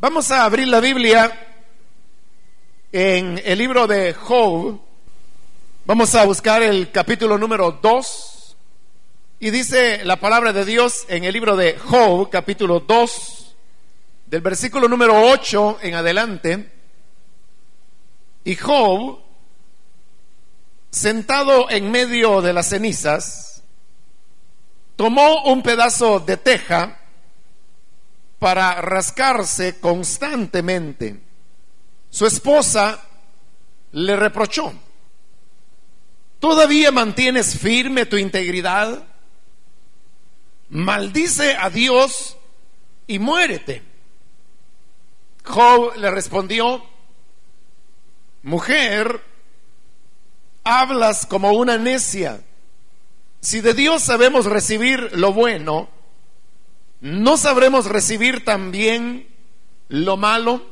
Vamos a abrir la Biblia en el libro de Job. Vamos a buscar el capítulo número 2. Y dice la palabra de Dios en el libro de Job, capítulo 2, del versículo número 8 en adelante. Y Job, sentado en medio de las cenizas, tomó un pedazo de teja para rascarse constantemente. Su esposa le reprochó, ¿todavía mantienes firme tu integridad? Maldice a Dios y muérete. Job le respondió, mujer, hablas como una necia. Si de Dios sabemos recibir lo bueno, ¿no sabremos recibir también lo malo?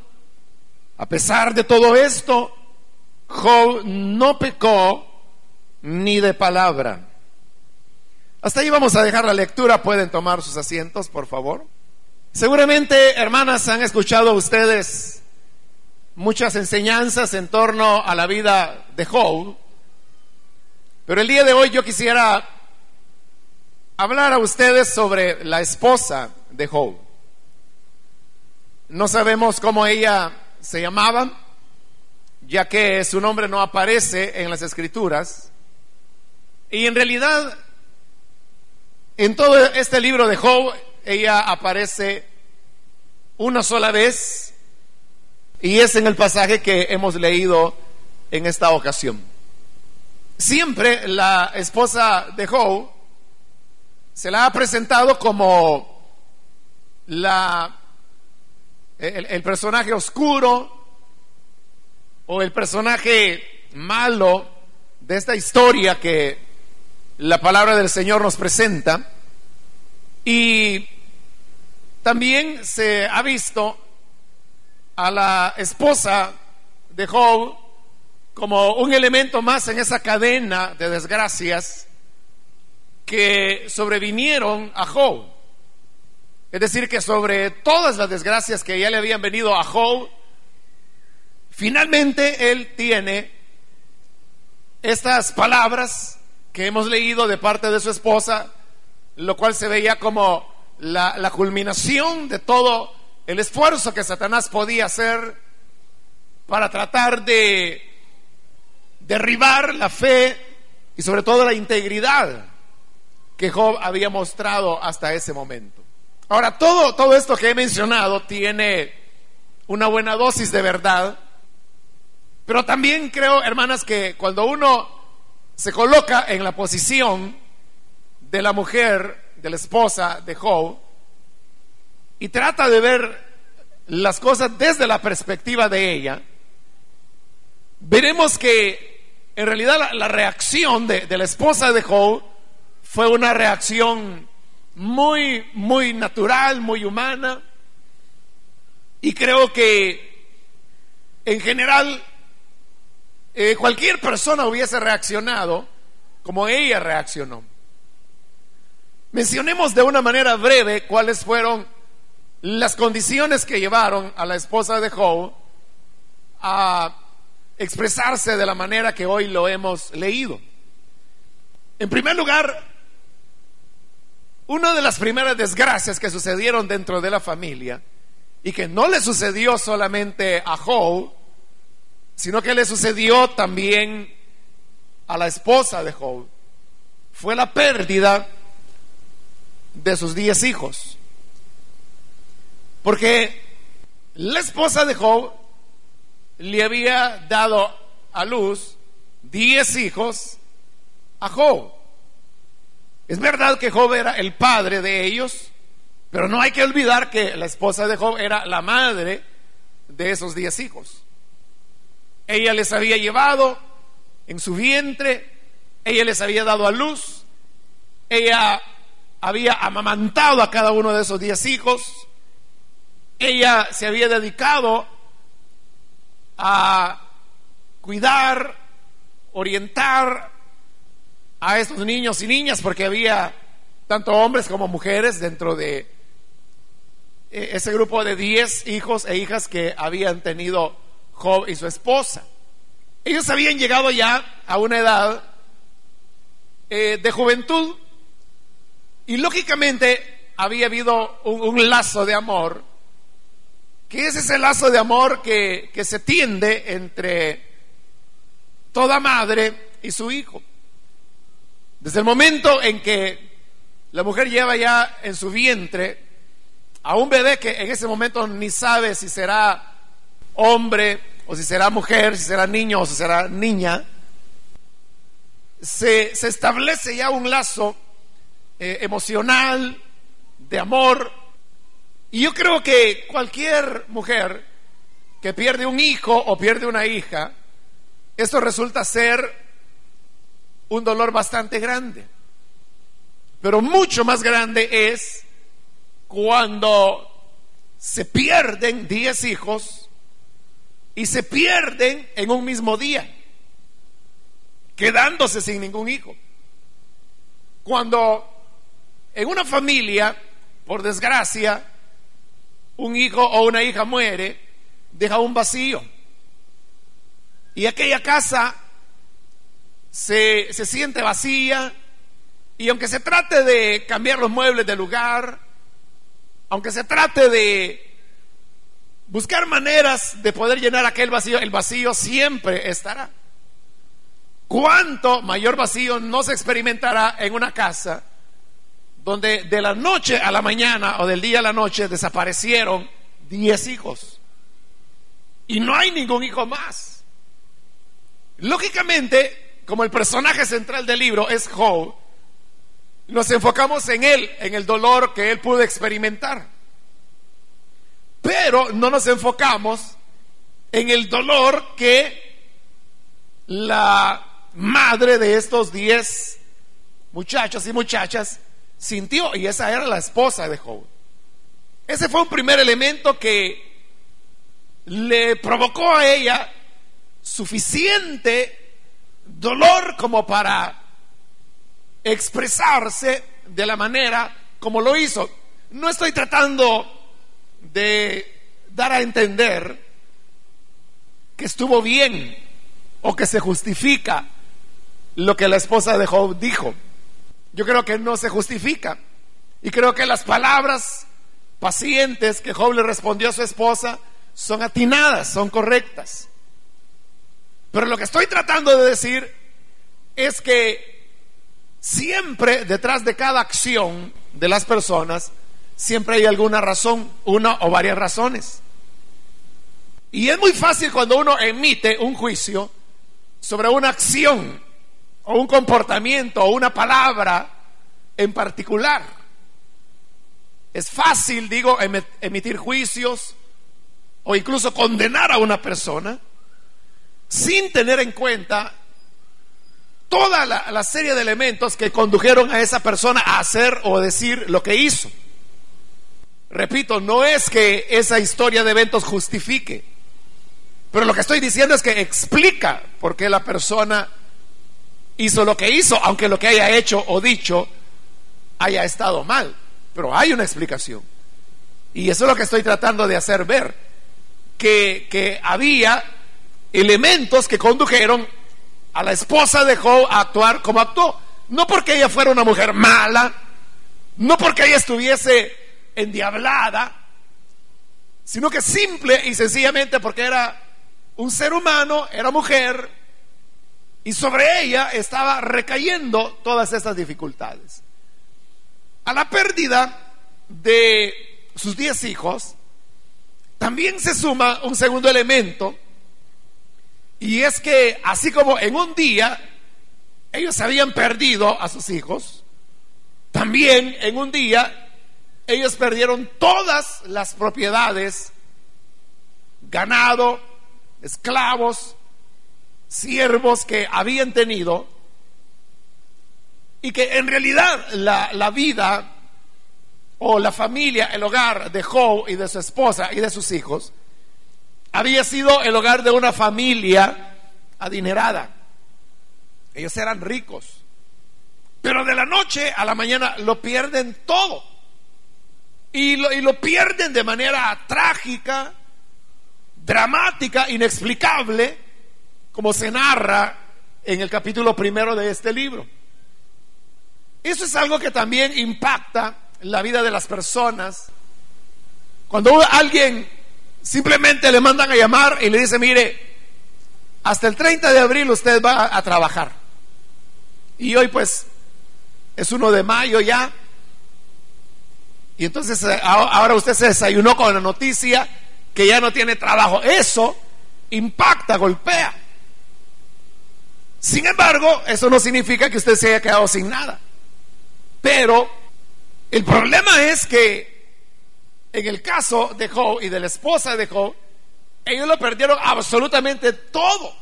A pesar de todo esto, Job no pecó ni de palabra. Hasta ahí vamos a dejar la lectura. Pueden tomar sus asientos, por favor. Seguramente, hermanas, han escuchado ustedes muchas enseñanzas en torno a la vida de Job. Pero el día de hoy yo quisiera hablar a ustedes sobre la esposa de Job. No sabemos cómo ella se llamaba, ya que su nombre no aparece en las escrituras. Y en realidad, en todo este libro de Job, ella aparece una sola vez y es en el pasaje que hemos leído en esta ocasión. Siempre la esposa de Job se la ha presentado como la, el, personaje oscuro o el personaje malo de esta historia que la palabra del Señor nos presenta. Y también se ha visto a la esposa de Job como un elemento más en esa cadena de desgracias que sobrevinieron a Job. Es decir, que sobre todas las desgracias que ya le habían venido a Job, finalmente él tiene estas palabras que hemos leído de parte de su esposa, lo cual se veía como la, la culminación de todo el esfuerzo que Satanás podía hacer para tratar de derribar la fe y sobre todo la integridad que Job había mostrado hasta ese momento. Ahora, todo, todo esto que he mencionado tiene una buena dosis de verdad, pero también creo, hermanas, que cuando uno se coloca en la posición de la mujer, de la esposa de Job, y trata de ver las cosas desde la perspectiva de ella, veremos que en realidad la, reacción de la esposa de Job fue una reacción muy, muy natural, muy humana. Y creo que en general eh, cualquier persona hubiese reaccionado como ella reaccionó. Mencionemos de una manera breve cuáles fueron las condiciones que llevaron a la esposa de Job a expresarse de la manera que hoy lo hemos leído. En primer lugar, una de las primeras desgracias que sucedieron dentro de la familia y que no le sucedió solamente a Job, sino que le sucedió también a la esposa de Job, fue la pérdida de sus diez hijos. Porque la esposa de Job le había dado a luz diez hijos a Job. Es verdad que Job era el padre de ellos, pero no hay que olvidar que la esposa de Job era la madre de esos diez hijos. Ella les había llevado en su vientre, ella les había dado a luz, ella había amamantado a cada uno de esos diez hijos, ella se había dedicado a cuidar, orientar, a estos niños y niñas porque había tanto hombres como mujeres dentro de eh, ese grupo de 10 hijos e hijas que habían tenido Job y su esposa. Ellos habían llegado ya a una edad eh, de juventud y lógicamente había habido un, lazo de amor, que es ese lazo de amor que, que se tiende entre toda madre y su hijo. Desde el momento en que la mujer lleva ya en su vientre a un bebé que en ese momento ni sabe si será hombre o si será mujer, si será niño o si será niña, se, establece ya un lazo eh, emocional, de amor. Y yo creo que cualquier mujer que pierde un hijo o pierde una hija, esto resulta ser un dolor bastante grande. Pero mucho más grande es cuando se pierden 10 hijos y se pierden en un mismo día, quedándose sin ningún hijo. Cuando en una familia, por desgracia, un hijo o una hija muere, deja un vacío. Y aquella casa se, se siente vacía y aunque se trate de cambiar los muebles de lugar, aunque se trate de buscar maneras de poder llenar aquel vacío, el vacío siempre estará. ¿Cuánto mayor vacío no se experimentará en una casa donde de la noche a la mañana o del día a la noche desaparecieron 10 hijos? Y no hay ningún hijo más. Lógicamente, como el personaje central del libro es Job, nos enfocamos en él, en el dolor que él pudo experimentar. Pero no nos enfocamos en el dolor que la madre de estos diez muchachos y muchachas sintió, y esa era la esposa de Job. Ese fue un primer elemento que le provocó a ella suficiente dolor como para expresarse de la manera como lo hizo. No estoy tratando de dar a entender que estuvo bien o que se justifica lo que la esposa de Job dijo. Yo creo que no se justifica. Y creo que las palabras pacientes que Job le respondió a su esposa son atinadas, son correctas. Pero lo que estoy tratando de decir es que siempre detrás de cada acción de las personas, siempre hay alguna razón, una o varias razones. Y es muy fácil cuando uno emite un juicio sobre una acción o un comportamiento o una palabra en particular. Es fácil, digo, emitir juicios o incluso condenar a una persona sin tener en cuenta toda la, serie de elementos que condujeron a esa persona a hacer o decir lo que hizo. Repito, no es que esa historia de eventos justifique, pero lo que estoy diciendo es que explica por qué la persona hizo lo que hizo, aunque lo que haya hecho o dicho haya estado mal. Pero hay una explicación. Y eso es lo que estoy tratando de hacer ver, que, había elementos que condujeron a la esposa de Job a actuar como actuó. No porque ella fuera una mujer mala, no porque ella estuviese endiablada, sino que simple y sencillamente porque era un ser humano, era mujer, y sobre ella estaba recayendo todas estas dificultades. A la pérdida de sus diez hijos, también se suma un segundo elemento, y es que así como en un día ellos habían perdido a sus hijos, también en un día ellos perdieron todas las propiedades, ganado, esclavos, siervos que habían tenido y que en realidad la, vida o la familia, el hogar de Job y de su esposa y de sus hijos, había sido el hogar de una familia adinerada. Ellos eran ricos. Pero de la noche a la mañana lo pierden todo. y lo, y lo pierden de manera trágica, dramática, inexplicable, como se narra en el capítulo primero de este libro. Eso es algo que también impacta la vida de las personas. Cuando alguien simplemente le mandan a llamar y le dice, mire, hasta el 30 de abril usted va a, trabajar. Y hoy pues es uno de mayo ya. Y entonces eh, ahora usted se desayunó con la noticia que ya no tiene trabajo. Eso impacta, golpea. Sin embargo, eso no significa que usted se haya quedado sin nada. Pero el problema es que en el caso de Job y de la esposa de Job, ellos lo perdieron absolutamente todo.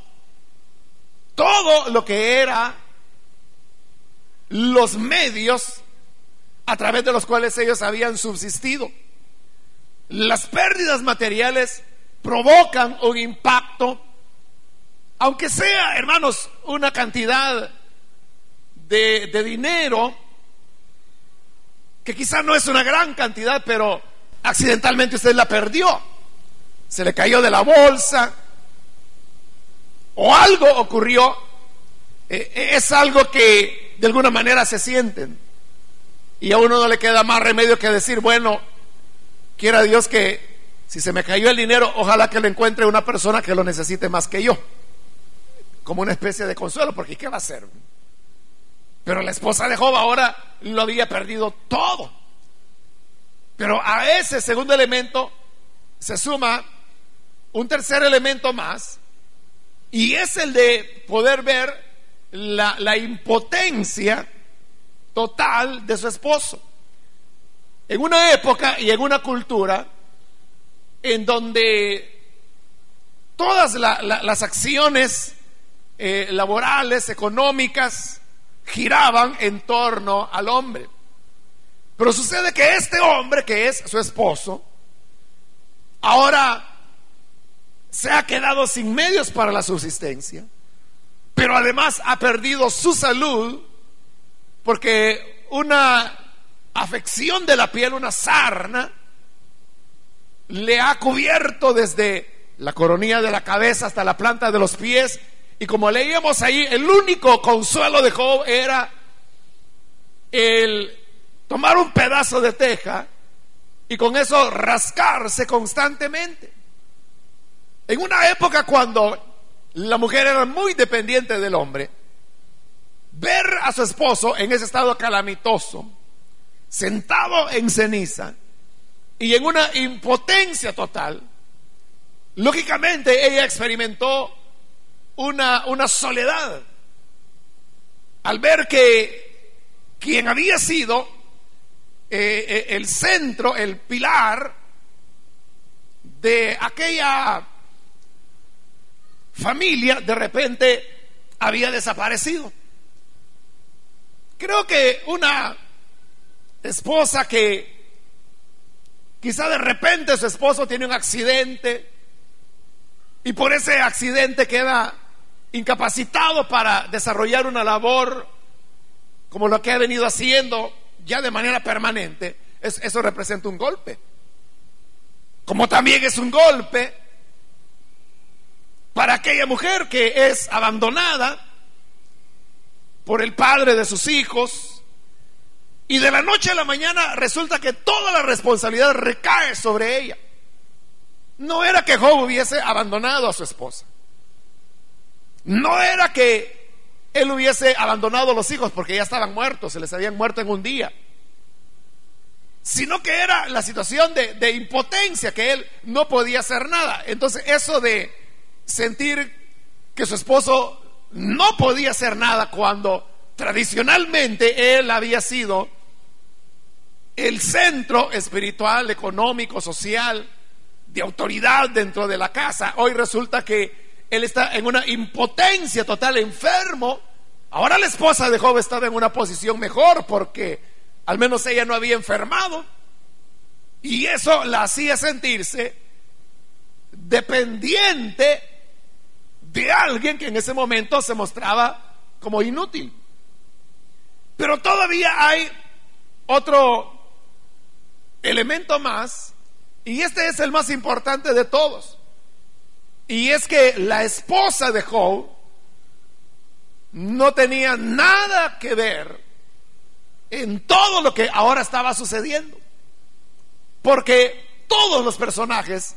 Todo lo que era los medios a través de los cuales ellos habían subsistido. Las pérdidas materiales provocan un impacto, aunque sea, hermanos, una cantidad de, dinero, que quizá no es una gran cantidad, pero accidentalmente usted la perdió. Se le cayó de la bolsa o algo ocurrió. Eh, eh, es algo que de alguna manera se sienten. Y a uno no le queda más remedio que decir, bueno, quiera Dios que si se me cayó el dinero, ojalá que lo encuentre una persona que lo necesite más que yo. Como una especie de consuelo, porque ¿qué va a hacer? Pero la esposa de Job ahora lo había perdido todo. Pero a ese segundo elemento se suma un tercer elemento más, y es el de poder ver la, impotencia total de su esposo. En una época y en una cultura en donde todas las acciones eh, laborales, económicas, giraban en torno al hombre. Pero sucede que este hombre, que es su esposo, ahora se ha quedado sin medios para la subsistencia, pero además ha perdido su salud porque una afección de la piel, una sarna, le ha cubierto desde la coronilla de la cabeza hasta la planta de los pies. Y como leíamos ahí, el único consuelo de Job era el tomar un pedazo de teja y con eso rascarse constantemente. En una época cuando la mujer era muy dependiente del hombre, ver a su esposo en ese estado calamitoso, sentado en ceniza y en una impotencia total, lógicamente ella experimentó una, una soledad al ver que quien había sido eh, eh, el centro, el pilar de aquella familia, de repente había desaparecido. Creo que una esposa que quizá de repente su esposo tiene un accidente y por ese accidente queda incapacitado para desarrollar una labor como lo que ha venido haciendo ya de manera permanente, eso representa un golpe. Como también es un golpe para aquella mujer que es abandonada por el padre de sus hijos y de la noche a la mañana resulta que toda la responsabilidad recae sobre ella. No era que Job hubiese abandonado a su esposa. No era que él hubiese abandonado a los hijos porque ya estaban muertos, se les habían muerto en un día. Sino que era la situación de, de impotencia, que él no podía hacer nada. Entonces eso de sentir que su esposo no podía hacer nada cuando tradicionalmente él había sido el centro espiritual, económico, social, de autoridad dentro de la casa. Hoy resulta que él está en una impotencia total, enfermo. Ahora la esposa de Job estaba en una posición mejor porque al menos ella no había enfermado. Y eso la hacía sentirse dependiente de alguien que en ese momento se mostraba como inútil. Pero todavía hay otro elemento más, y este es el más importante de todos. Y es que la esposa de Job no tenía nada que ver en todo lo que ahora estaba sucediendo. Porque todos los personajes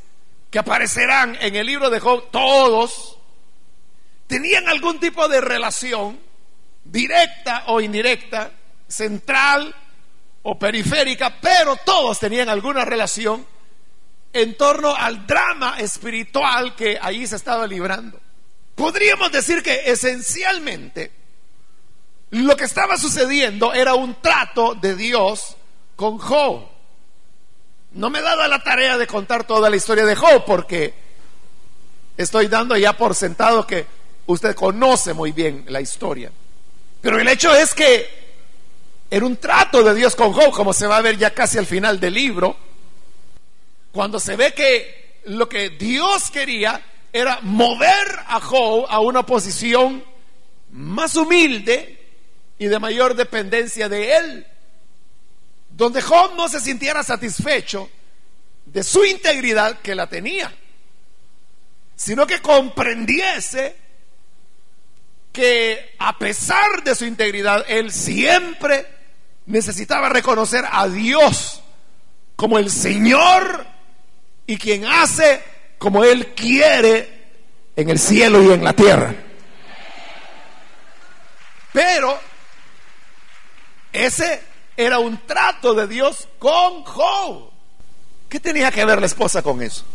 que aparecerán en el libro de Job, todos tenían algún tipo de relación, directa o indirecta, central o periférica, pero todos tenían alguna relación en torno al drama espiritual que allí se estaba librando. Podríamos decir que esencialmente lo que estaba sucediendo era un trato de Dios con Job. No me he dado la tarea de contar toda la historia de Job porque estoy dando ya por sentado que usted conoce muy bien la historia. Pero el hecho es que era un trato de Dios con Job, como se va a ver ya casi al final del libro cuando se ve que lo que Dios quería era mover a Job a una posición más humilde y de mayor dependencia de él, donde Job no se sintiera satisfecho de su integridad que la tenía, sino que comprendiese que a pesar de su integridad, él siempre necesitaba reconocer a Dios como el Señor y quien hace como Él quiere en el cielo y en la tierra. Pero ese era un trato de Dios con Job. ¿Qué tenía que ver la esposa con eso?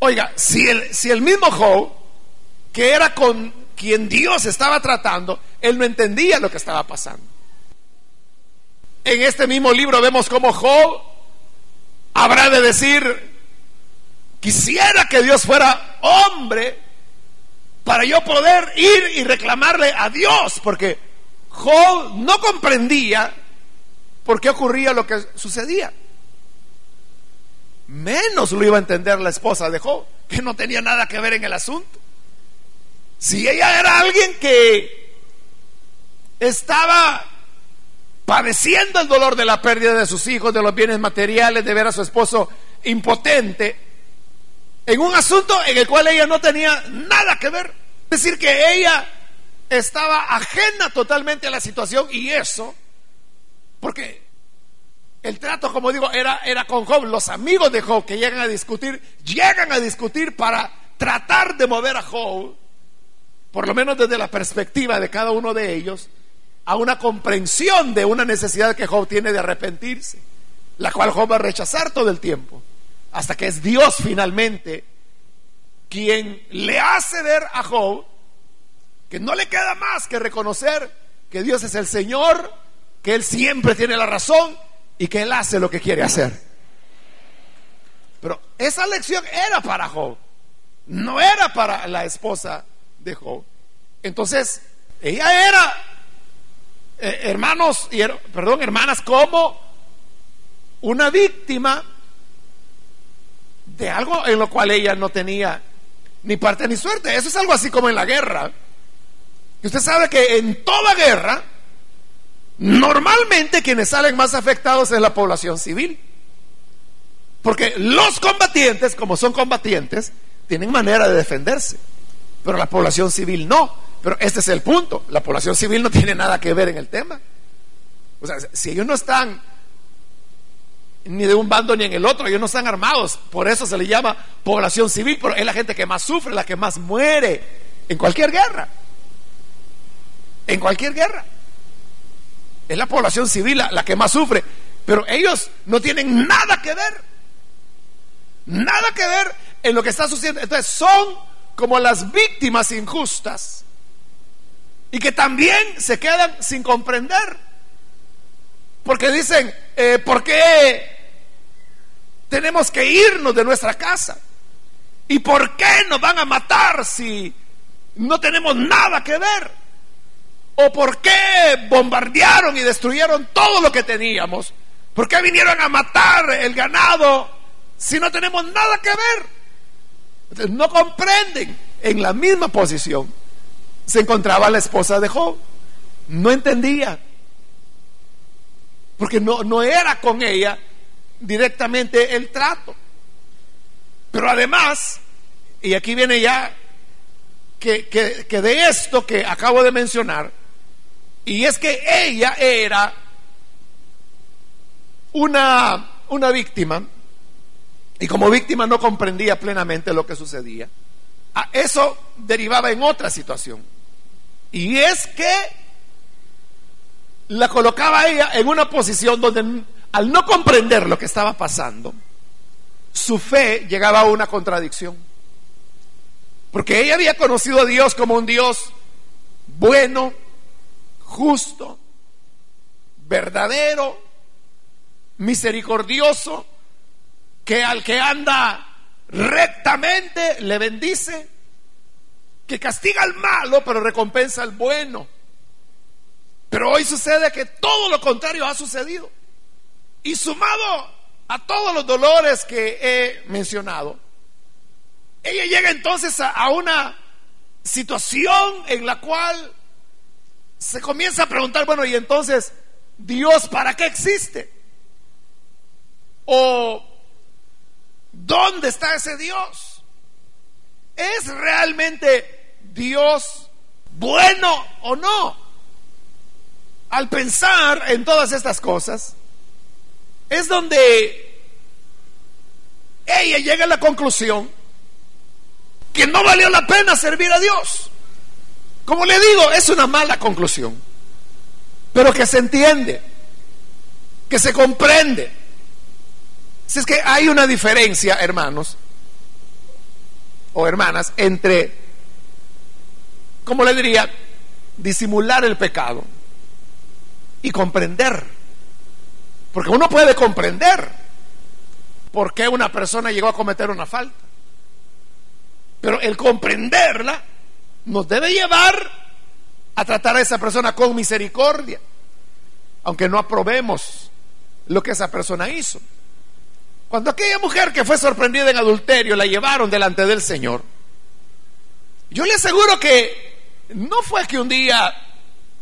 Oiga, si el, si el mismo Job, que era con quien Dios estaba tratando, él no entendía lo que estaba pasando. En este mismo libro vemos cómo Job habrá de decir, Quisiera que Dios fuera hombre para yo poder ir y reclamarle a Dios, porque Job no comprendía por qué ocurría lo que sucedía. Menos lo iba a entender la esposa de Job, que no tenía nada que ver en el asunto. Si ella era alguien que estaba padeciendo el dolor de la pérdida de sus hijos, de los bienes materiales, de ver a su esposo impotente, en un asunto en el cual ella no tenía nada que ver. Es decir, que ella estaba ajena totalmente a la situación y eso, porque el trato, como digo, era, era con Job. Los amigos de Job que llegan a discutir, llegan a discutir para tratar de mover a Job, por lo menos desde la perspectiva de cada uno de ellos, a una comprensión de una necesidad que Job tiene de arrepentirse, la cual Job va a rechazar todo el tiempo hasta que es Dios finalmente quien le hace ver a Job que no le queda más que reconocer que Dios es el Señor, que Él siempre tiene la razón y que Él hace lo que quiere hacer. Pero esa lección era para Job, no era para la esposa de Job. Entonces, ella era, eh, hermanos, y, perdón, hermanas, como una víctima algo en lo cual ella no tenía ni parte ni suerte. Eso es algo así como en la guerra. Y usted sabe que en toda guerra, normalmente quienes salen más afectados es la población civil. Porque los combatientes, como son combatientes, tienen manera de defenderse. Pero la población civil no. Pero este es el punto. La población civil no tiene nada que ver en el tema. O sea, si ellos no están ni de un bando ni en el otro, ellos no están armados, por eso se le llama población civil, pero es la gente que más sufre, la que más muere en cualquier guerra, en cualquier guerra. Es la población civil la, la que más sufre, pero ellos no tienen nada que ver, nada que ver en lo que está sucediendo. Entonces son como las víctimas injustas y que también se quedan sin comprender porque dicen, eh, ¿por qué tenemos que irnos de nuestra casa? ¿Y por qué nos van a matar si no tenemos nada que ver? ¿O por qué bombardearon y destruyeron todo lo que teníamos? ¿Por qué vinieron a matar el ganado si no tenemos nada que ver? no comprenden. En la misma posición se encontraba la esposa de Job. No entendía porque no, no era con ella directamente el trato. Pero además, y aquí viene ya que, que, de esto que acabo de mencionar, y es que ella era una, una víctima, y como víctima no comprendía plenamente lo que sucedía. A eso derivaba en otra situación. Y es que la colocaba ella en una posición donde al no comprender lo que estaba pasando, su fe llegaba a una contradicción. Porque ella había conocido a Dios como un Dios bueno, justo, verdadero, misericordioso, que al que anda rectamente le bendice, que castiga al malo pero recompensa al bueno. Pero hoy sucede que todo lo contrario ha sucedido. Y sumado a todos los dolores que he mencionado, ella llega entonces a, una situación en la cual se comienza a preguntar, bueno, y entonces, Dios, ¿para qué existe? ¿O dónde está ese Dios? ¿Es realmente Dios bueno o no? Al pensar en todas estas cosas, es donde ella llega a la conclusión que no valió la pena servir a Dios. Como le digo, es una mala conclusión, pero que se entiende, que se comprende. Si es que hay una diferencia, hermanos o hermanas, entre, como le diría, disimular el pecado y comprender. Porque uno puede comprender por qué una persona llegó a cometer una falta. Pero el comprenderla nos debe llevar a tratar a esa persona con misericordia, aunque no aprobemos lo que esa persona hizo. Cuando aquella mujer que fue sorprendida en adulterio la llevaron delante del Señor, yo le aseguro que no fue que un día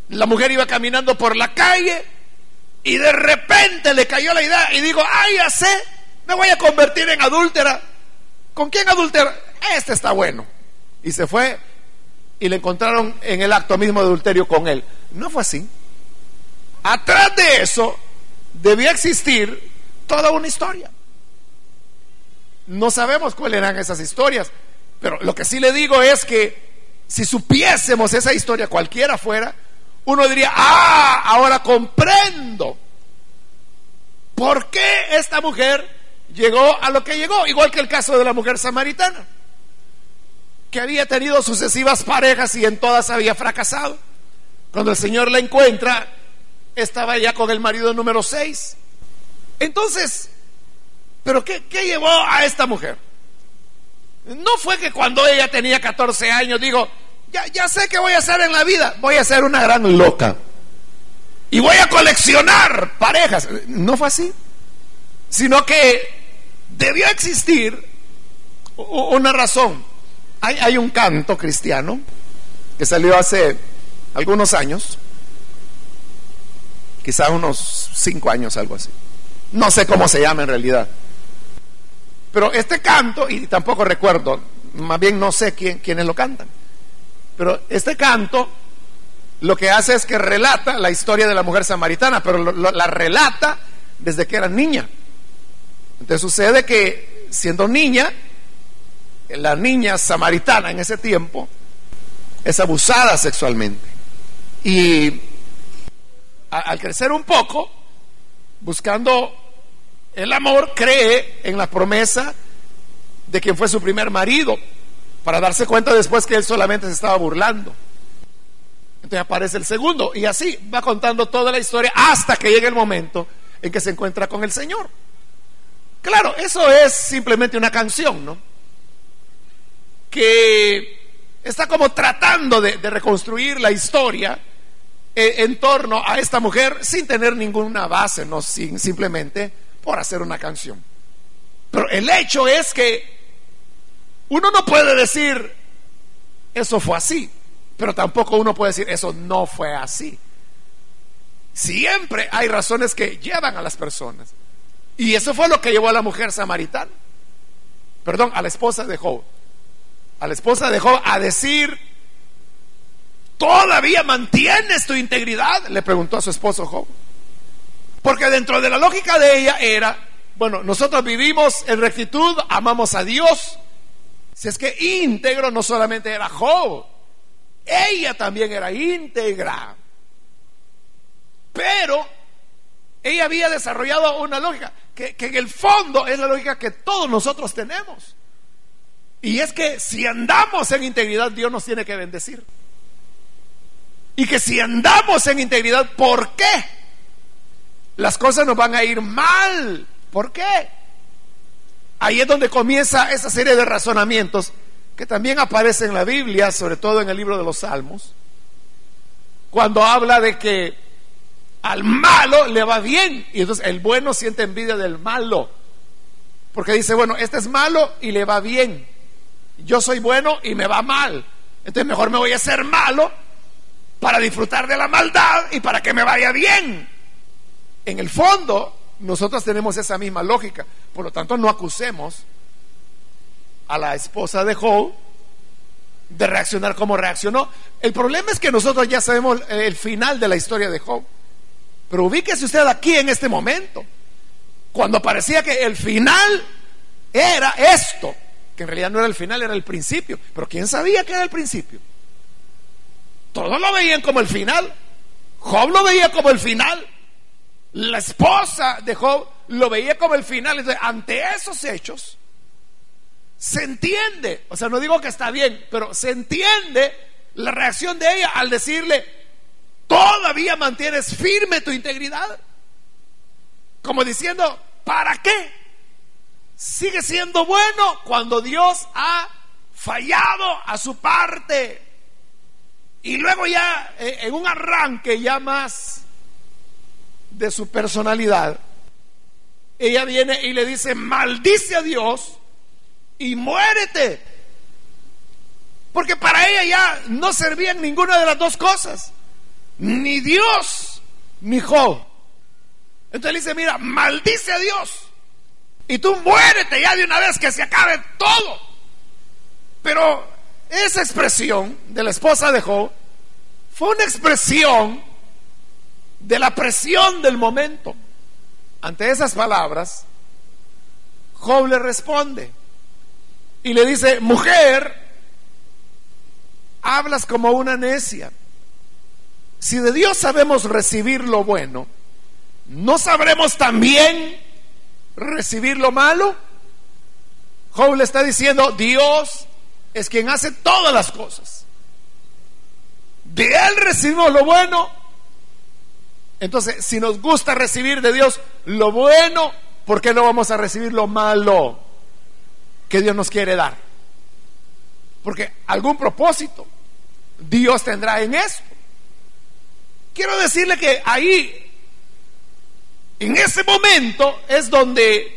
la mujer iba caminando por la calle y de repente le cayó la idea y dijo, ay, ya sé, me voy a convertir en adúltera. ¿Con quién adultera? Este está bueno. Y se fue y le encontraron en el acto mismo de adulterio con él. No fue así. Atrás de eso debía existir toda una historia. No sabemos cuáles eran esas historias, pero lo que sí le digo es que si supiésemos esa historia cualquiera fuera, uno diría, ah, ahora comprendo por qué esta mujer llegó a lo que llegó, igual que el caso de la mujer samaritana, que había tenido sucesivas parejas y en todas había fracasado. Cuando el Señor la encuentra, estaba ya con el marido número 6. Entonces, ¿pero qué, qué, llevó a esta mujer? No fue que cuando ella tenía 14 años digo, ya, sé qué voy a hacer en la vida, voy a ser una gran loca. Y voy a coleccionar parejas. No fue así. Sino que debió existir una razón. Hay, un canto cristiano que salió hace algunos años, quizás unos cinco años, algo así. No sé cómo se llama en realidad. Pero este canto, y tampoco recuerdo, más bien no sé quién, quiénes lo cantan, pero este canto lo que hace es que relata la historia de la mujer samaritana, pero la relata desde que era niña. Entonces sucede que siendo niña, la niña samaritana en ese tiempo es abusada sexualmente. Y al crecer un poco, buscando el amor, cree en la promesa de quien fue su primer marido, para darse cuenta después que él solamente se estaba burlando. Entonces aparece el segundo y así va contando toda la historia hasta que llega el momento en que se encuentra con el Señor. Claro, eso es simplemente una canción, ¿no? Que está como tratando de, reconstruir la historia eh, en, torno a esta mujer sin tener ninguna base, no sin, simplemente por hacer una canción. Pero el hecho es que uno no puede decir eso fue así, pero tampoco uno puede decir eso no fue así. Siempre hay razones que llevan a las personas Y eso fue lo que llevó a la mujer samaritana, perdón, a la esposa de Job, a la esposa de Job a decir, ¿todavía mantienes tu integridad? Le preguntó a su esposo Job. Porque dentro de la lógica de ella era, bueno, nosotros vivimos en rectitud, amamos a Dios. Si es que íntegro no solamente era Job, ella también era íntegra. Pero ella había desarrollado una lógica que, que, en el fondo es la lógica que todos nosotros tenemos. Y es que si andamos en integridad, Dios nos tiene que bendecir. Y que si andamos en integridad, ¿por qué? Las cosas nos van a ir mal. ¿Por qué? Ahí es donde comienza esa serie de razonamientos que también aparece en la Biblia, sobre todo en el libro de los Salmos, cuando habla de que al malo le va bien y entonces el bueno siente envidia del malo, porque dice, bueno, este es malo y le va bien, yo soy bueno y me va mal, entonces mejor me voy a hacer malo para disfrutar de la maldad y para que me vaya bien. En el fondo, nosotros tenemos esa misma lógica. Por lo tanto, no acusemos a la esposa de Job de reaccionar como reaccionó. El problema es que nosotros ya sabemos el final de la historia de Job. Pero ubíquese usted aquí en este momento. Cuando parecía que el final era esto, que en realidad no era el final, era el principio. Pero ¿quién sabía que era el principio? Todos lo veían como el final. Job lo veía como el final. La esposa de Job lo veía como el final. Entonces, ante esos hechos, se entiende, o sea, no digo que está bien, pero se entiende la reacción de ella al decirle, todavía mantienes firme tu integridad. Como diciendo, ¿para qué? Sigue siendo bueno cuando Dios ha fallado a su parte. Y luego ya, eh, en un arranque ya más de su personalidad, ella viene y le dice, maldice a Dios y muérete. Porque para ella ya no servían ninguna de las dos cosas, ni Dios ni Job. Entonces le dice, mira, maldice a Dios y tú muérete ya de una vez que se acabe todo. Pero esa expresión de la esposa de Job fue una expresión de la presión del momento. Ante esas palabras, Job le responde y le dice, mujer, hablas como una necia. Si de Dios sabemos recibir lo bueno, ¿no sabremos también recibir lo malo? Job le está diciendo, Dios es quien hace todas las cosas. De Él recibimos lo bueno entonces, si nos gusta recibir de Dios lo bueno, ¿por qué no vamos a recibir lo malo que Dios nos quiere dar? Porque algún propósito Dios tendrá en esto. Quiero decirle que ahí, en ese momento, es donde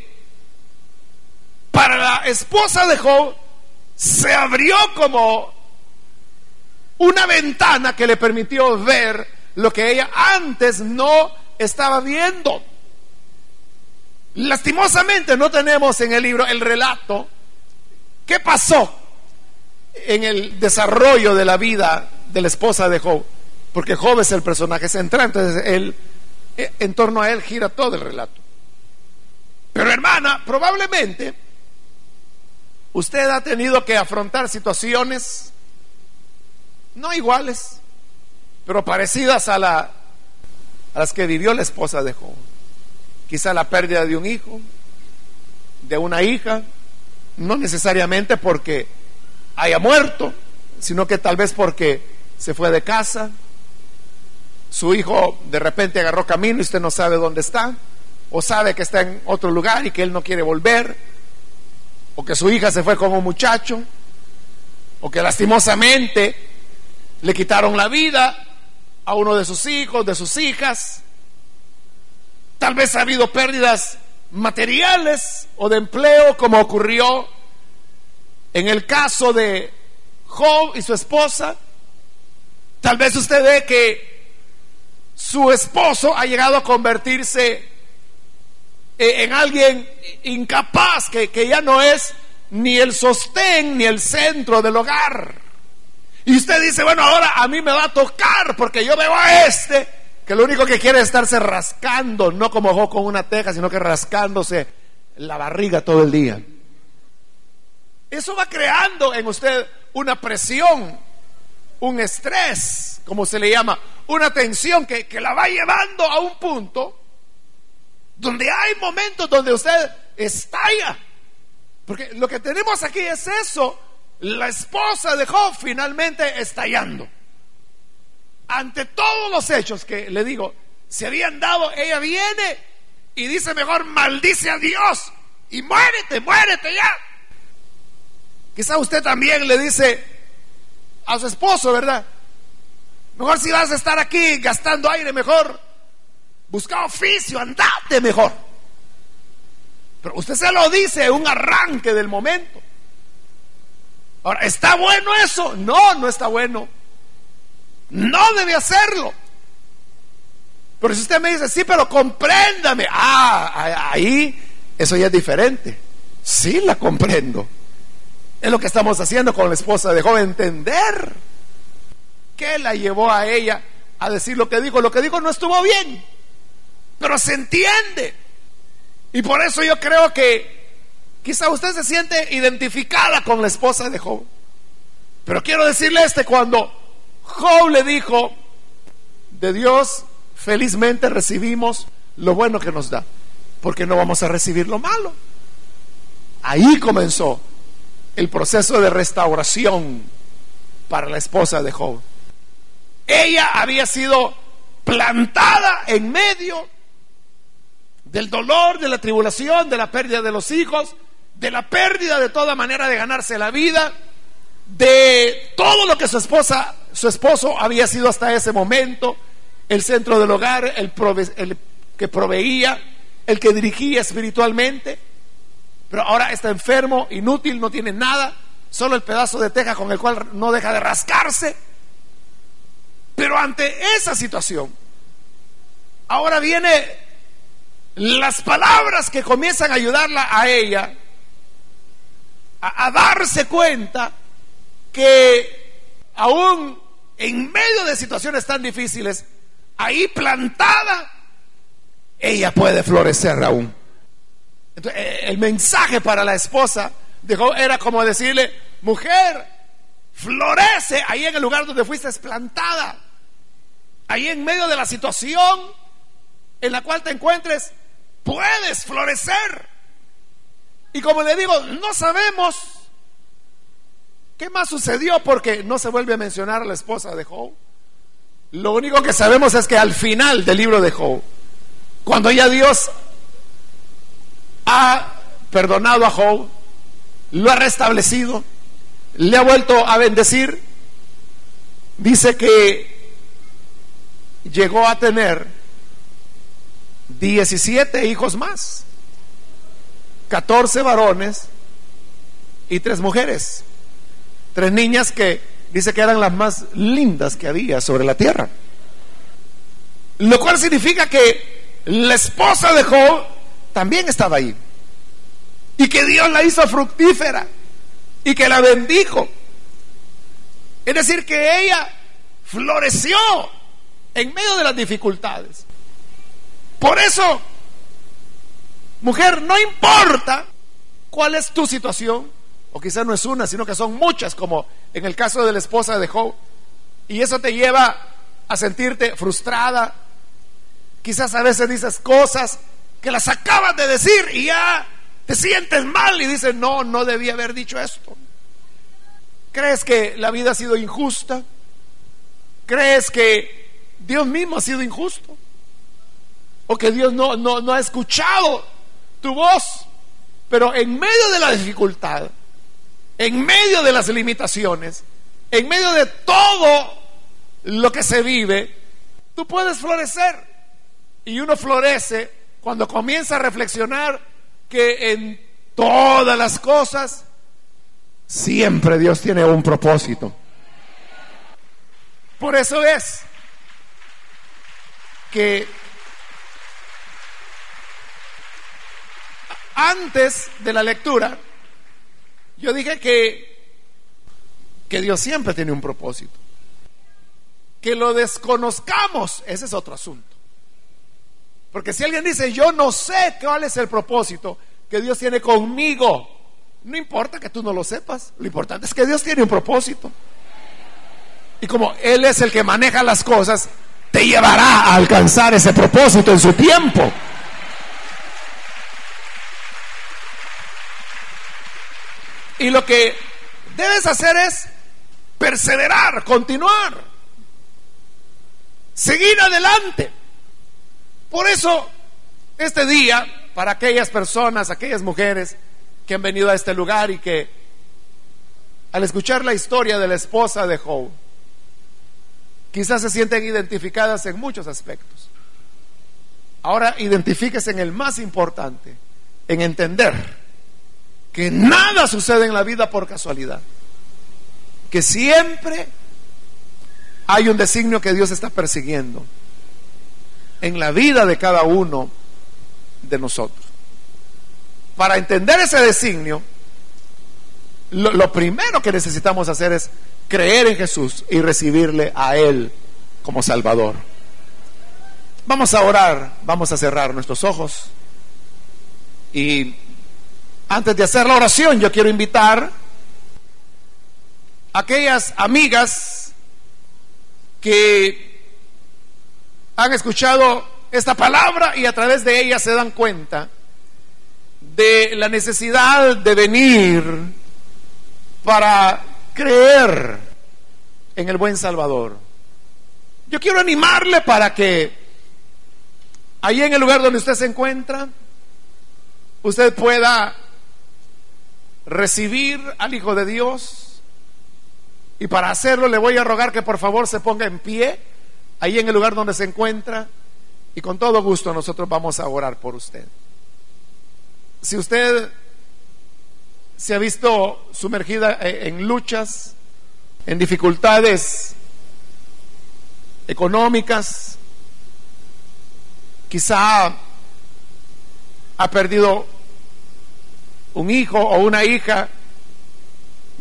para la esposa de Job se abrió como una ventana que le permitió ver lo que ella antes no estaba viendo. Lastimosamente no tenemos en el libro el relato qué pasó en el desarrollo de la vida de la esposa de Job, porque Job es el personaje central, entonces él, eh, en torno a él gira todo el relato. Pero hermana, probablemente usted ha tenido que afrontar situaciones no iguales, pero parecidas a, la, a las que vivió la esposa de Job. Quizá la pérdida de un hijo, de una hija, no necesariamente porque haya muerto, sino que tal vez porque se fue de casa, su hijo de repente agarró camino y usted no sabe dónde está, o sabe que está en otro lugar y que él no quiere volver, o que su hija se fue con un muchacho, o que lastimosamente le quitaron la vida, a uno de sus hijos, de sus hijas. Tal vez ha habido pérdidas materiales o de empleo, como ocurrió en el caso de Job y su esposa. Tal vez usted ve que su esposo ha llegado a convertirse eh, en alguien incapaz, que, que ya no es ni el sostén ni el centro del hogar. Y usted dice, bueno, ahora a mí me va a tocar porque yo veo a este que lo único que quiere es estarse rascando, no como ojo con una teja, sino que rascándose la barriga todo el día. Eso va creando en usted una presión, un estrés, como se le llama, una tensión que, que la va llevando a un punto donde hay momentos donde usted estalla. Porque lo que tenemos aquí es eso, la esposa de Job finalmente estallando. Ante todos los hechos que le digo, se habían dado, ella viene y dice mejor maldice a Dios y muérete, muérete ya. Quizá usted también le dice a su esposo, ¿verdad? Mejor si vas a estar aquí gastando aire, mejor busca oficio, andate mejor. Pero usted se lo dice un arranque del momento. Ahora, ¿está bueno eso? No, no está bueno. No debe hacerlo. Pero si usted me dice, sí, pero compréndame. Ah, ahí, eso ya es diferente. Sí, la comprendo. Es lo que estamos haciendo con la esposa de joven, entender qué la llevó a ella a decir lo que dijo. Lo que dijo no estuvo bien, pero se entiende. Y por eso yo creo que quizá usted se siente identificada con la esposa de Job. Pero quiero decirle este, cuando Job le dijo, de Dios felizmente recibimos lo bueno que nos da, porque no vamos a recibir lo malo. Ahí comenzó el proceso de restauración para la esposa de Job. Ella había sido plantada en medio del dolor, de la tribulación, de la pérdida de los hijos, de la pérdida de toda manera de ganarse la vida, de todo lo que su esposa, su esposo había sido hasta ese momento, el centro del hogar, el, que proveía, el que dirigía espiritualmente, pero ahora está enfermo, inútil, no tiene nada, solo el pedazo de teja con el cual no deja de rascarse. Pero ante esa situación, ahora viene las palabras que comienzan a ayudarla a ella a, darse cuenta que aún en medio de situaciones tan difíciles, ahí plantada, ella puede florecer aún. Entonces, eh, el mensaje para la esposa dejó, era como decirle, mujer, florece ahí en el lugar donde fuiste plantada, ahí en medio de la situación en la cual te encuentres, puedes florecer. Y como le digo, no sabemos qué más sucedió porque no se vuelve a mencionar a la esposa de Job. Lo único que sabemos es que al final del libro de Job, cuando ya Dios ha perdonado a Job, lo ha restablecido, le ha vuelto a bendecir, dice que llegó a tener 17 hijos más, 14 varones y tres mujeres, tres niñas que dice que eran las más lindas que había sobre la tierra. Lo cual significa que la esposa de Job también estaba ahí. Y que Dios la hizo fructífera y que la bendijo. Es decir, que ella floreció en medio de las dificultades. Por eso, mujer, no importa cuál es tu situación, o quizás no es una, sino que son muchas, como en el caso de la esposa de Job, y eso te lleva a sentirte frustrada. Quizás a veces dices cosas que las acabas de decir y ya te sientes mal y dices, no, no debía haber dicho esto. ¿Crees que la vida ha sido injusta? ¿Crees que Dios mismo ha sido injusto? o que Dios no, no, ha escuchado tu voz. Pero en medio de la dificultad, en medio de las limitaciones, en medio de todo lo que se vive, tú puedes florecer. Y uno florece cuando comienza a reflexionar que en todas las cosas siempre Dios tiene un propósito. Por eso es que antes de la lectura, yo dije que, que Dios siempre tiene un propósito. Que lo desconozcamos, ese es otro asunto. Porque si alguien dice, yo no sé cuál es el propósito que Dios tiene conmigo, no importa que tú no lo sepas, lo importante es que Dios tiene un propósito. Y como Él es el que maneja las cosas, te llevará a alcanzar ese propósito en su tiempo. Y lo que debes hacer es perseverar, continuar, seguir adelante. Por eso, este día, para aquellas personas, aquellas mujeres que han venido a este lugar y que al escuchar la historia de la esposa de Job, quizás se sienten identificadas en muchos aspectos. Ahora identifíquese en el más importante, en entender que nada sucede en la vida por casualidad, que siempre hay un designio que Dios está persiguiendo en la vida de cada uno de nosotros. Para entender ese designio, lo, primero que necesitamos hacer es creer en Jesús y recibirle a Él como Salvador. Vamos a orar, vamos a cerrar nuestros ojos y antes de hacer la oración, yo quiero invitar a aquellas amigas que han escuchado esta palabra y a través de ella se dan cuenta de la necesidad de venir para creer en el buen Salvador. Yo quiero animarle para que ahí en el lugar donde usted se encuentra, usted pueda recibir al Hijo de Dios. Y para hacerlo le voy a rogar que por favor se ponga en pie ahí en el lugar donde se encuentra y con todo gusto nosotros vamos a orar por usted. Si usted se ha visto sumergida e-, en luchas, en dificultades económicas, quizá ha perdido un hijo o una hija,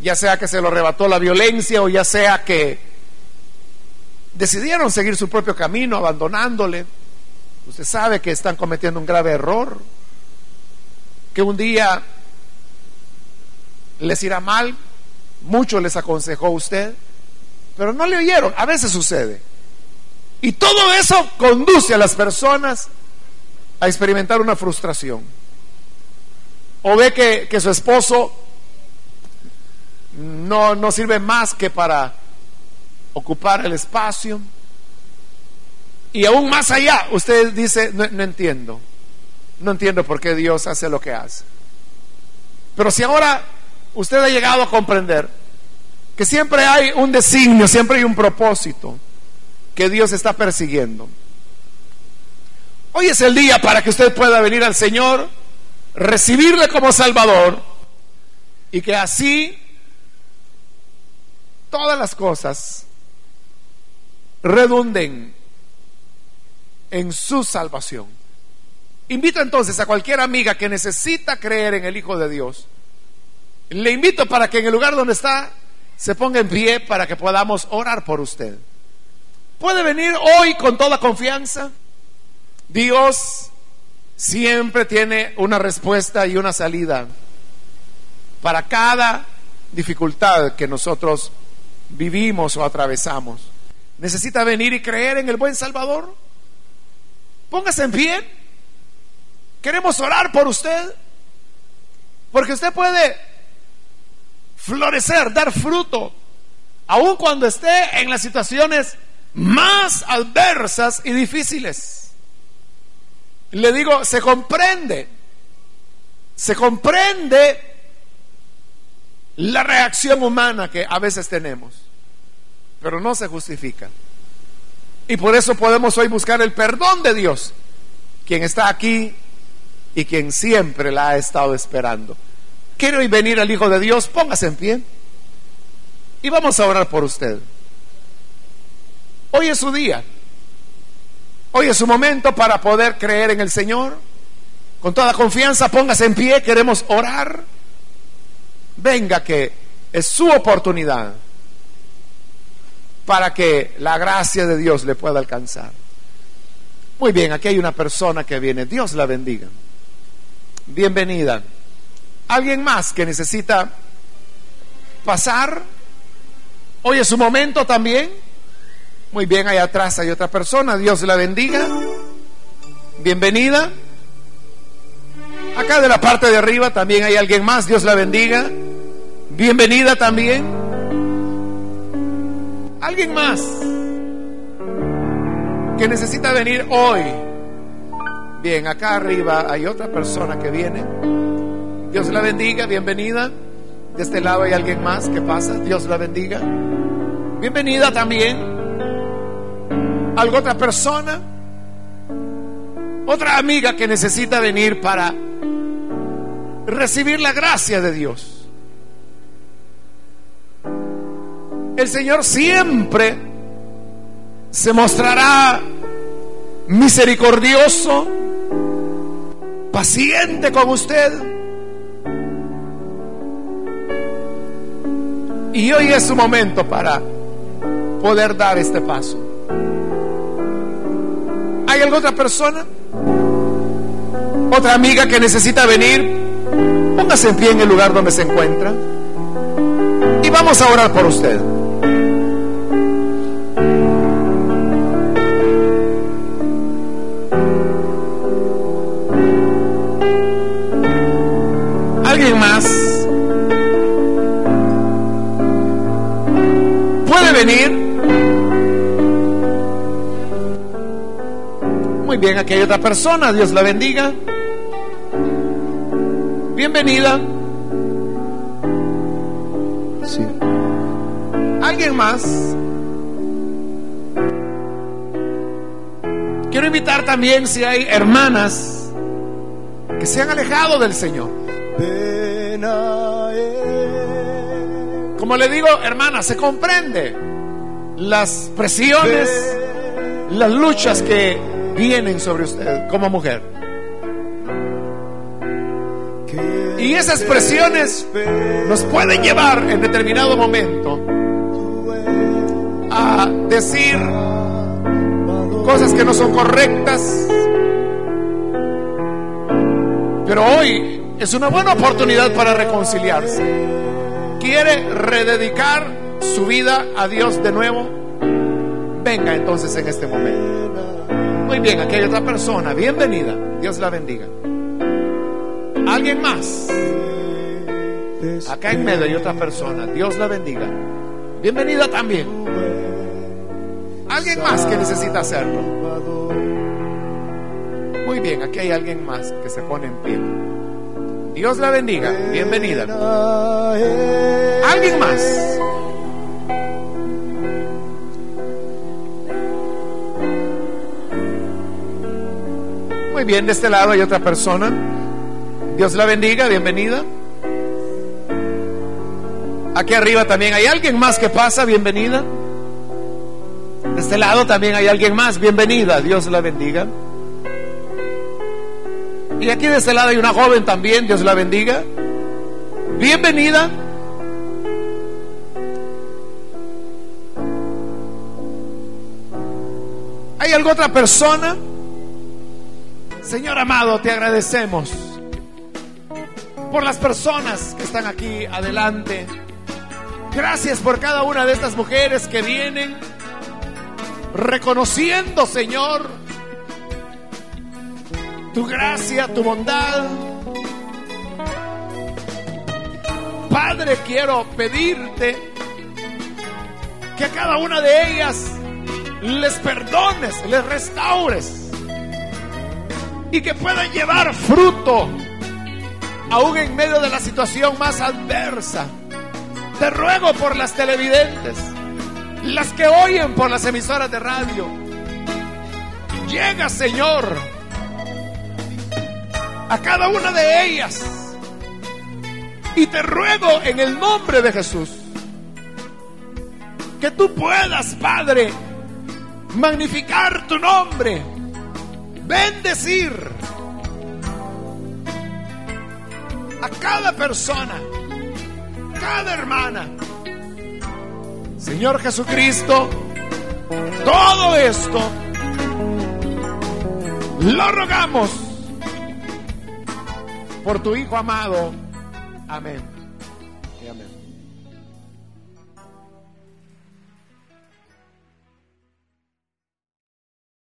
ya sea que se lo arrebató la violencia o ya sea que decidieron seguir su propio camino abandonándole, usted sabe que están cometiendo un grave error, que un día les irá mal, mucho les aconsejó usted, pero no le oyeron, a veces sucede. Y todo eso conduce a las personas a experimentar una frustración o ve que, su esposo no, no sirve más que para ocupar el espacio. Y aún más allá, usted dice, no, no, entiendo, no entiendo por qué Dios hace lo que hace. Pero si ahora usted ha llegado a comprender que siempre hay un designio, siempre hay un propósito que Dios está persiguiendo. Hoy es el día para que usted pueda venir al Señor recibirle como Salvador y que así todas las cosas redunden en su salvación. Invito entonces a cualquier amiga que necesita creer en el Hijo de Dios, le invito para que en el lugar donde está se ponga en pie para que podamos orar por usted. Puede venir hoy con toda confianza. Dios siempre tiene una respuesta y una salida para cada dificultad que nosotros vivimos o atravesamos. ¿Necesita venir y creer en el buen Salvador? Póngase en pie. Queremos orar por usted. Porque usted puede florecer, dar fruto, aun cuando esté en las situaciones más adversas y difíciles. Le digo, se comprende, se comprende la reacción humana que a veces tenemos, pero no se justifica. Y por eso podemos hoy buscar el perdón de Dios, quien está aquí y quien siempre la ha estado esperando. ¿Quiere hoy venir al Hijo de Dios? Póngase en pie. Y vamos a orar por usted. Hoy es su día. Hoy es su momento para poder creer en el Señor Con toda confianza, póngase en pie, queremos orar. Venga que es su oportunidad para que la gracia de Dios le pueda alcanzar. Muy bien, aquí hay una persona que viene. Dios la bendiga. Bienvenida. ¿Alguien más que necesita pasar? Hoy es su momento también. Muy bien, ahí atrás hay otra persona. Dios la bendiga. Bienvenida. Acá de la parte de arriba también hay alguien más. Dios la bendiga. Bienvenida también. Alguien más que necesita venir hoy. Bien, acá arriba hay otra persona que viene. Dios la bendiga, bienvenida. De este lado hay alguien más que pasa. Dios la bendiga. Bienvenida también. ¿Algo otra persona? Otra amiga que necesita venir para recibir la gracia de Dios. El Señor siempre se mostrará misericordioso, paciente con usted Y hoy es su momento para poder dar este paso. ¿Hay alguna otra persona? ¿Otra amiga que necesita venir? Póngase en pie en el lugar donde se encuentra. Y vamos a orar por usted. ¿Alguien más? venir? Bien, aquí hay otra persona, Dios la bendiga. Bienvenida. Sí. ¿Alguien más? Quiero invitar también si hay hermanas que se han alejado del Señor. Como le digo, hermana, se comprende las presiones, las luchas que vienen sobre usted como mujer. Y esas presiones nos pueden llevar en determinado momento a decir cosas que no son correctas. Pero hoy es una buena oportunidad para reconciliarse quiere rededicar su vida a Dios de nuevo, venga entonces en este momento. Muy bien, aquí hay otra persona, bienvenida, Dios la bendiga. ¿Alguien más? Acá en medio hay otra persona, Dios la bendiga. Bienvenida también. ¿Alguien más que necesita hacerlo? Muy bien, aquí hay alguien más que se pone en pie. Dios la bendiga. Bienvenida. ¿Alguien más? Bien, de este lado hay otra persona. Dios la bendiga, bienvenida. Aquí arriba también hay alguien más que pasa, bienvenida. De este lado también hay alguien más, bienvenida, Dios la bendiga. Y aquí de este lado hay una joven también, Dios la bendiga. Bienvenida. ¿Hay alguna otra persona? Señor amado, te agradecemos por las personas que están aquí adelante. Gracias por cada una de estas mujeres que vienen reconociendo, Señor, tu gracia, tu bondad. Padre, quiero pedirte que a cada una de ellas les perdones, les restaures y que puedan llevar fruto aún en medio de la situación más adversa. Te ruego por las televidentes, las que oyen por las emisoras de radio. Llega, Señor, a cada una de ellas. Y te ruego en el nombre de Jesús que tú puedas, Padre, magnificar tu nombre, bendecir a cada persona, cada hermana. Señor Jesucristo, todo esto lo rogamos por tu Hijo amado. Amén.